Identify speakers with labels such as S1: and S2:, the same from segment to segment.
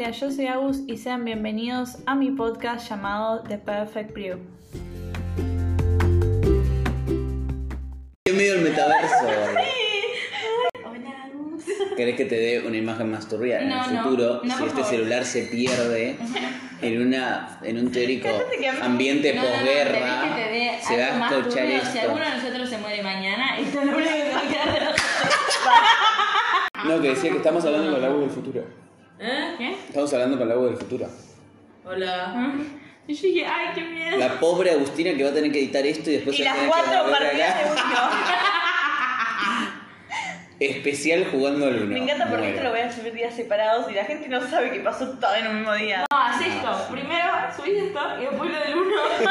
S1: Hola, yo soy Agus y sean bienvenidos a mi podcast llamado The Perfect Brew.
S2: Qué medio el metaverso.
S1: Hola, Agus.
S2: ¿Querés que te dé una imagen más turbia? En
S3: No,
S2: el
S3: no,
S2: futuro,
S3: no,
S2: si este celular se pierde en una en un teórico ambiente posguerra,
S3: ¿querés que te dé
S2: se va a escuchar esto.
S3: Si alguno de nosotros se muere mañana, esto es lo único que va a quedar de nosotros.
S2: No, que decía que estamos hablando con la voz del futuro.
S3: ¿Eh? ¿Qué?
S2: Estamos hablando con la voz del futuro.
S4: Hola.
S3: Y yo dije, ay, qué miedo.
S2: La pobre Agustina que va a tener que editar esto y después
S1: Y
S2: se va a
S1: las
S2: tener que
S1: cuatro
S2: volver
S1: partidas de uno.
S2: Especial jugando al uno.
S1: Me encanta porque esto lo voy a subir días separados y la gente no sabe que pasó todo en un mismo día.
S3: No, haz esto. Primero subís esto y después lo del uno.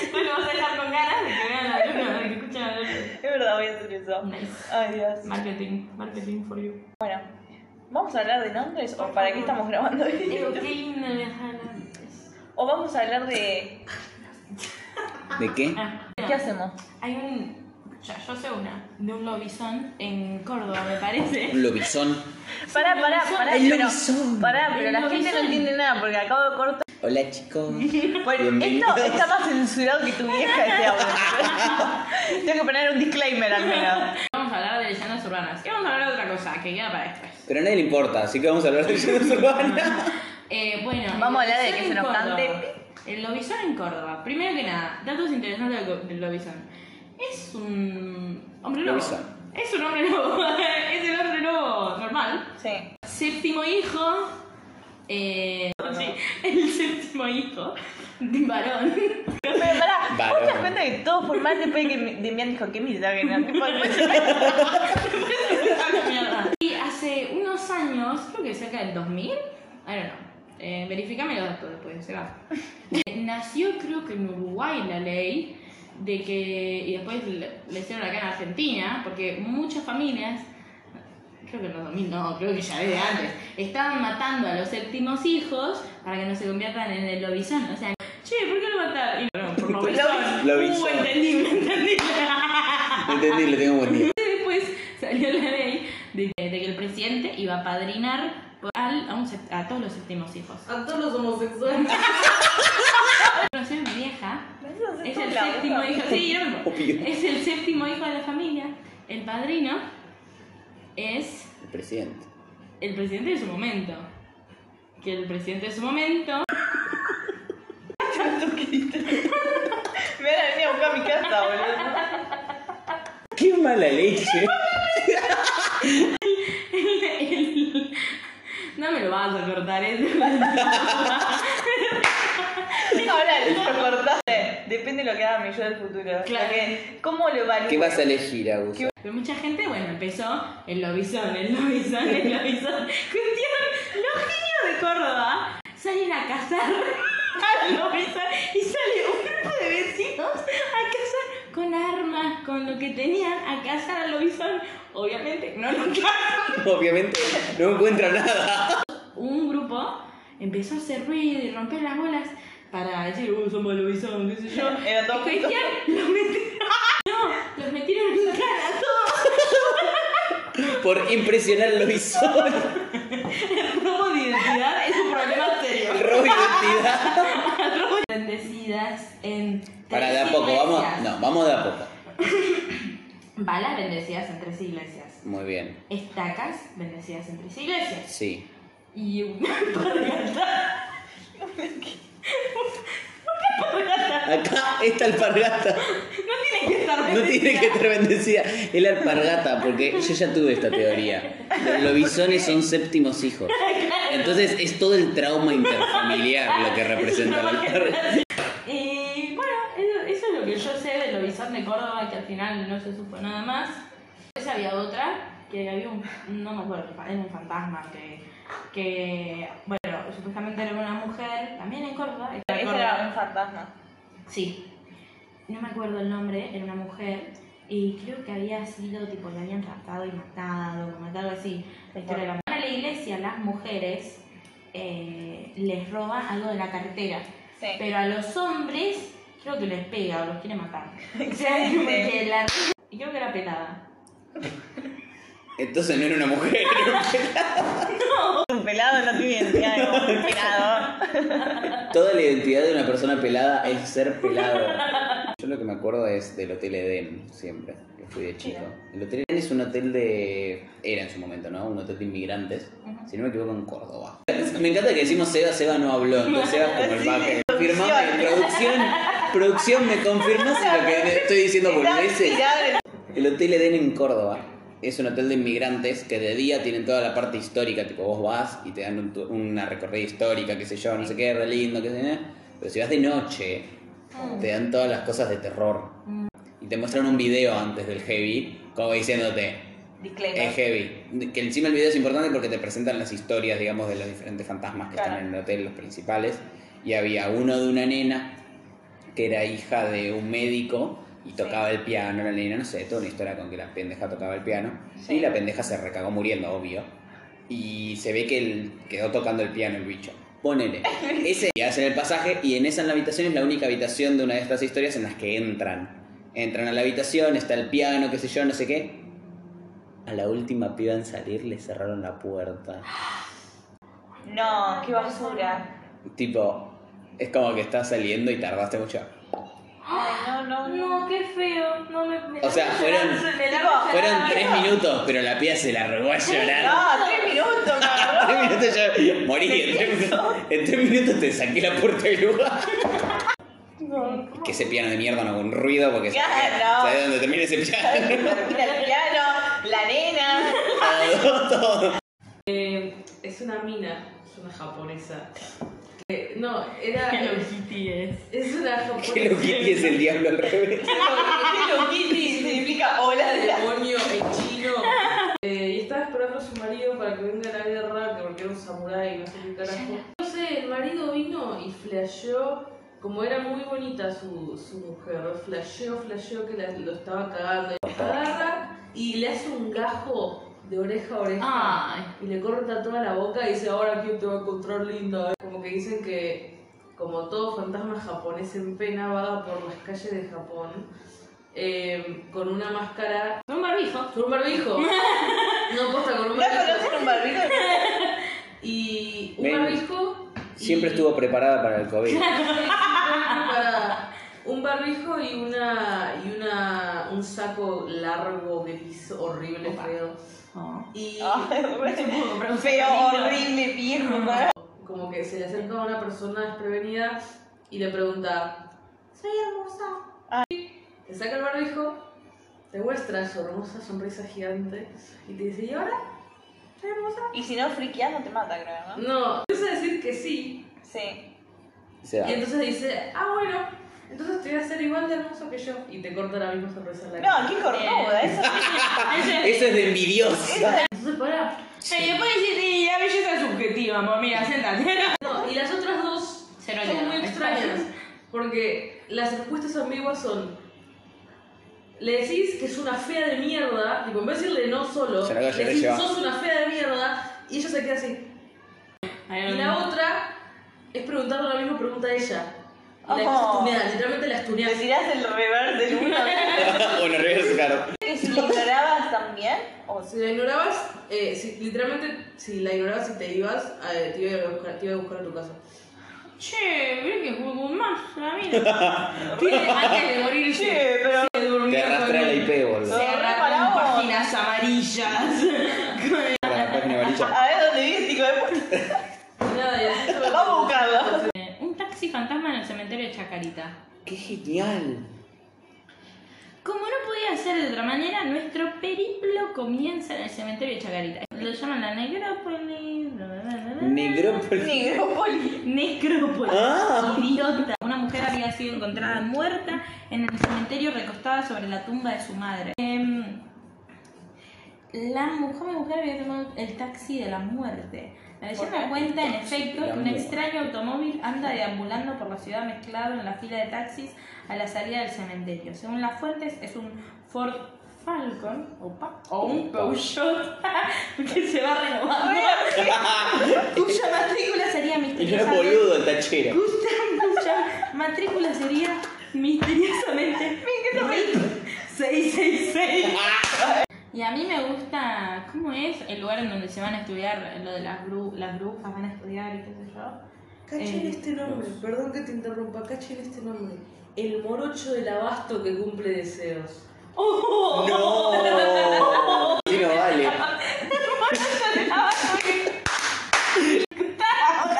S3: Después lo vas a dejar con ganas de que vean la luna, de que escuchen la luna.
S1: Es verdad, voy a hacer eso.
S3: Nice.
S1: Ay, Dios.
S3: Marketing, marketing for you.
S1: Bueno, ¿vamos a hablar de Londres o para qué estamos grabando esto?
S3: qué lindo viajar a Londres.
S1: O vamos a hablar de...
S2: ¿De qué?
S3: Ah,
S1: ¿Qué hacemos?
S3: Hay un. Ya, yo sé una, de un lobizón en Córdoba, me parece.
S2: Un lobizón.
S1: Pará, pará, pará,
S2: El
S1: pero,
S2: lobizón.
S1: pará, pero
S3: El
S1: la gente no
S3: lobizón.
S1: entiende nada porque acabo de cortar.
S2: Hola chicos.
S1: Bueno,
S2: Bienvenidos.
S1: esto está más censurado que tu vieja este audio. Tengo que poner un disclaimer al menos.
S3: Vamos a hablar de leyendas urbanas. Y vamos a hablar de otra cosa que queda para después.
S2: Pero a nadie le importa, así que vamos a hablar de leyendas urbanas.
S3: Eh, bueno,
S1: Vamos a hablar de que se nos cante.
S3: El lobizón en Córdoba. Primero que nada, datos interesantes del lobizón. Es un hombre lobo.
S2: Lobizón.
S3: Es un hombre lobo. es el hombre lobo normal.
S1: Sí.
S3: Séptimo hijo. Eh, sí, el séptimo hijo. de varón.
S1: Pará, ¿vos te das
S2: Varón.
S1: cuenta que todo fue mal después de que mi- Demian dijo que misógino? Tipo,
S3: Y hace unos años, creo que cerca del 2000, I don't know, eh, verificame los datos después, se va. Eh, nació creo que en Uruguay la ley de que, y después le, le hicieron acá en Argentina, porque muchas familias, creo que en los 2000 no, creo que ya desde antes, estaban matando a los séptimos hijos para que no se conviertan en el lobizón. O sea, che, ¿por qué lo mataron? Y no, por lobizón.
S2: Lobizón.
S3: Uh, entendí, me entendí.
S2: Entendí, le tengo buen día.
S3: Después salió la ley de que, de que el presidente iba a padrinar al- a, un a todos los séptimos hijos.
S4: A todos los homosexuales.
S3: Conocí a mi vieja, es el séptimo hijo, sí, no es el séptimo hijo de la familia. El padrino es
S2: El presidente.
S3: el presidente de su momento. Que el presidente de su momento
S1: Me van a venir a buscar a mi casa, boludo.
S2: Qué mala leche.
S3: el- no me lo vas a cortar, ¿eh?
S1: Ahora, lo cortaste. Depende de lo que haga mi yo del futuro.
S3: Claro.
S1: Porque, ¿Cómo lo evalúo?
S2: ¿Qué vas a elegir, Agus?
S3: Pero mucha gente, bueno, empezó el lobizón, el lobizón, el lobizón. Cuestión, los genios de Córdoba salen a cazar al lobizón y sale un grupo de vecinos a cazar con armas, con lo que tenían, a cazar al lobizón. Obviamente no lo cazan.
S2: Obviamente no encuentra nada.
S3: Un grupo empezó a hacer ruido y romper las bolas para decir, uh, somos lobizón, qué sé yo.
S1: Era todo
S3: Y cuestión, los metieron... No, los metieron en cara todos.
S2: Por impresionar al lobizón.
S3: El robo de identidad es un problema serio.
S2: El robo de identidad.
S3: Bendecidas en
S2: Para de a poco, vamos. No, vamos de a poco.
S3: Balas bendecidas en tres iglesias.
S2: Muy bien.
S3: Estacas bendecidas en tres iglesias.
S2: Sí.
S3: Y una alpargata.
S2: Acá esta alpargata
S3: No tiene que estar
S2: no
S3: bendecida.
S2: tiene que estar bendecida. Es la alpargata, porque yo ya tuve esta teoría. Los lobizones son séptimos hijos. Entonces es todo el trauma interfamiliar lo que representa la alpargata.
S3: Es lo que yo sé del lobizón de Córdoba, que al final no se supo nada más. Después había otra, que había un, no me acuerdo, era un fantasma que, que bueno, supuestamente era una mujer, también en Córdoba.
S1: Ese era un fantasma.
S3: Sí, no me acuerdo el nombre, era una mujer. Y creo que había sido, tipo, la habían raptado y matado, matado así. La historia de la la iglesia, las mujeres eh, les roban algo de la cartera.
S1: Sí.
S3: Pero a los hombres creo que les pega o los quiere matar. O sea, es como que la... Y creo que era pelada.
S2: Entonces no era una mujer, era un pelado.
S1: Un pelado no tiene identidad de un pelado.
S2: Toda la identidad de una persona pelada es ser pelado. Yo lo que me acuerdo es del Hotel Edén, siempre, que fui de chico. El Hotel Edén es un hotel de... Era en su momento, ¿no? Un hotel de inmigrantes. Si no me equivoco, en Córdoba. Me encanta que decimos Seba, Seba no habló. Entonces Seba es como el
S1: Sí,
S2: baje. Confirmame, producción, ¿me confirmas lo que estoy diciendo
S1: tirado en-
S2: El Hotel Edén en Córdoba es un hotel de inmigrantes que de día tienen toda la parte histórica, tipo vos vas y te dan un tu- una recorrida histórica, qué sé yo, no sé qué, re lindo, qué sé yo. Pero si vas de noche, te dan todas las cosas de terror. Y te muestran un video antes del heavy, como diciéndote,
S1: Disclaimer.
S2: es heavy. Que encima el video es importante porque te presentan las historias, digamos, de los diferentes fantasmas que
S1: Claro.
S2: están en el hotel, los principales. Y había uno de una nena que era hija de un médico y tocaba el piano, la nena, no sé, toda una historia con que la pendeja tocaba el piano.
S1: Sí.
S2: Y la pendeja se recagó muriendo, obvio. Y se ve que él quedó tocando el piano el bicho. Ponele. Ese y hacen el pasaje y en esa en la habitación es la única habitación de una de estas historias en las que entran. Entran a la habitación, está el piano, qué sé yo, no sé qué. A la última piba en salir le cerraron la puerta.
S1: No, qué basura.
S2: Tipo, es como que estás saliendo y tardaste mucho.
S1: Ay, no, no, no.
S3: No, qué feo. No me, me
S2: O sea, fueron-
S3: me la-
S1: Tipo,
S2: Fueron tres minutos, pero la piba se la robó a llorar.
S1: No, tres minutos, cabrón.
S2: Tres minutos yo morí. En tres, minutos- en tres minutos te saqué la puerta del lugar. Que ese piano de mierda no haga un ruido porque
S1: Claro.
S2: ¿sabes dónde termina ese piano?
S1: Termina el piano, la nena.
S2: Todo, todo.
S4: Eh, es una mina, es una japonesa. No, era.
S3: Hello Kitty es.
S4: Es una japonesa.
S2: Que lo que es el diablo al revés.
S1: Hello Kitty significa hola de la...
S4: demonio en chino. Eh, y estaba esperando a su marido para que venga a la guerra, que porque era un samurái, no sé qué carajo. No sé, el marido vino y flasheó, como era muy bonita su, su mujer, flasheó, flasheó que la- lo estaba cagando. Agarra y le hace un gajo de oreja a oreja.
S3: Ay.
S4: Y le corta toda la boca y dice, ahora quién te va a encontrar linda. Como que dicen que, como todo fantasma japonés en pena, vaga por las calles de Japón eh, con una máscara,
S3: Un barbijo.
S4: con un barbijo. No, posta, con un
S1: ¿No
S4: barbijo.
S1: un barbijo?
S4: Y un
S2: Ven.
S4: barbijo. y-
S2: Siempre estuvo preparada para el COVID.
S4: un barbijo y una y una un saco largo gris horrible
S3: Opa.
S4: feo
S3: Oh.
S4: y
S1: Ay, Feo, horrible, viejo.
S4: como que se le acerca a una persona desprevenida y le pregunta soy hermosa te saca el barbijo te muestra su hermosa sonrisa gigante y te dice ¿y ahora? ¿soy hermosa?
S1: Y si no, friqueas no te mata, creo, ¿no?
S4: no empieza a decir que sí
S1: Sí.
S4: Y entonces dice ah bueno entonces te voy a hacer igual de hermoso que yo y te corta la misma sonrisa en la cara
S1: No, qué cornuda, eso.
S2: Eso es de envidiosa.
S4: entonces para
S3: Y después decís, sí, la belleza es subjetiva, amor. Mira, sentate.
S4: No, y las otras dos
S3: Cero
S4: son muy extrañas. Porque las respuestas ambiguas son. Le decís que es una fea de mierda, tipo, en vez de decirle no solo,
S2: Se la
S4: le decís
S2: ella va.
S4: sos una fea de mierda, y ella se queda así. Y la otra es preguntarle la misma pregunta a ella. La
S1: Oh.
S4: estuneas, literalmente la
S1: Le
S4: estuneas.
S1: tirás el reverse del uno.
S2: bueno, reverso, claro.
S1: ¿Que si le ignorabas también? O
S4: Si la ignorabas, eh, si, literalmente, si la ignorabas y te ibas, eh, te, iba a buscar, te iba a buscar a tu casa.
S3: Che, ve que jugó más la mina. Pide antes de morirse.
S1: Che, pero...
S3: Se durmió
S2: Te arrastra
S3: con
S2: la IP, boludo.
S3: Se con
S1: vos.
S3: páginas amarillas.
S2: La página amarilla.
S1: A ver dónde vive, hijo de puta.
S4: Nada, y así se
S1: Vamos a buscarlo.
S3: Un taxi fantasma en el cementerio de Chacarita.
S2: ¡Qué genial!
S3: Como no podía ser de otra manera, nuestro periplo comienza en el cementerio de Chacarita. Lo llaman la necrópolis. bla, bla, bla.
S2: Negrópolis.
S1: Negrópolis.
S3: Necrópolis.
S2: Ah.
S3: Idiota. Una mujer había sido encontrada muerta en el cementerio recostada sobre la tumba de su madre. Em, la mu- joven mujer había tomado el taxi de la muerte. La leyenda cuenta, en efecto, que un extraño automóvil anda deambulando por la ciudad mezclado en la fila de taxis a la salida del cementerio. Según las fuentes, es un Ford Falcon opa, o un Peugeot que se va renovando, cuya matrícula sería
S2: Y no es
S3: misteriosamente
S2: boludo el tachero.
S3: cuya matrícula sería misteriosamente 666. Y a mí me gusta, ¿cómo es el lugar en donde se van a estudiar lo de las, bru- las brujas, van a estudiar y qué sé yo?
S4: Cachen
S3: Eh,
S4: este nombre, perdón que te interrumpa, cachen este nombre. El morocho del abasto que cumple deseos.
S2: ¡No! Sí, no vale.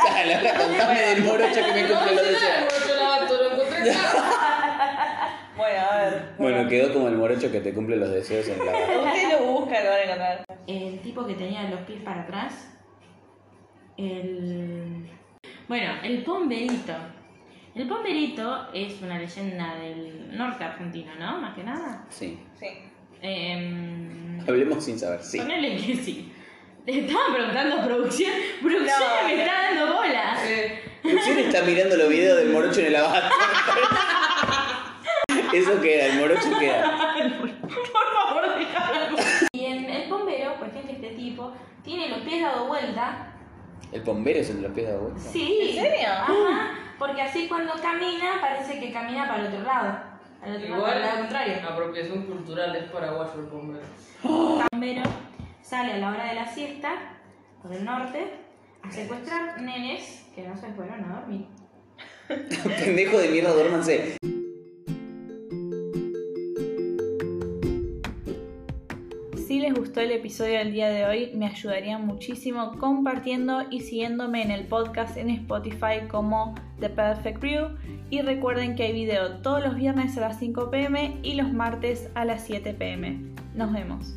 S2: Dale, ahora contame del morocho que me cumple los
S4: el
S2: deseos.
S4: morocho del abasto, lo encontré acá.
S1: Bueno, a ver.
S2: Bueno, quedó como el morocho que te cumple los deseos en la...
S1: Ustedes lo buscan, lo van a encontrar.
S3: El tipo que tenía los pies para atrás. El. Bueno, el pomberito. El pomberito es una leyenda del norte argentino, ¿no? Más que nada.
S2: Sí.
S1: Sí.
S3: Em,
S2: Hablemos sin saber, sí.
S3: Ponele que sí. Te estaba preguntando a producción. Producción
S1: No,
S3: me está dando bola.
S4: Eh,
S2: Producción está mirando los videos del morocho en el abasto. ¿Eso qué era? ¿El morocho qué era?
S3: Por favor, déjalo. Y en el bombero, por ejemplo, este tipo tiene los pies dados vuelta.
S2: ¿El bombero es el de los pies de vuelta?
S3: Sí.
S1: ¿En serio?
S3: Ajá. Porque así cuando camina parece que camina para el otro lado. Al otro lado, para el lado
S4: igual,
S3: contrario.
S4: apropiación cultural es paraguayo el bombero.
S3: El bombero sale a la hora de la siesta por el norte a secuestrar nenes que no se fueron a dormir.
S2: Pendejo de mierda, duérmanse.
S1: Si les gustó el episodio del día de hoy, me ayudarían muchísimo compartiendo y siguiéndome en el podcast en Spotify como The Perfect Brew. Y recuerden que hay video todos los viernes a las 5 pm y los martes a las 7 pm. Nos vemos.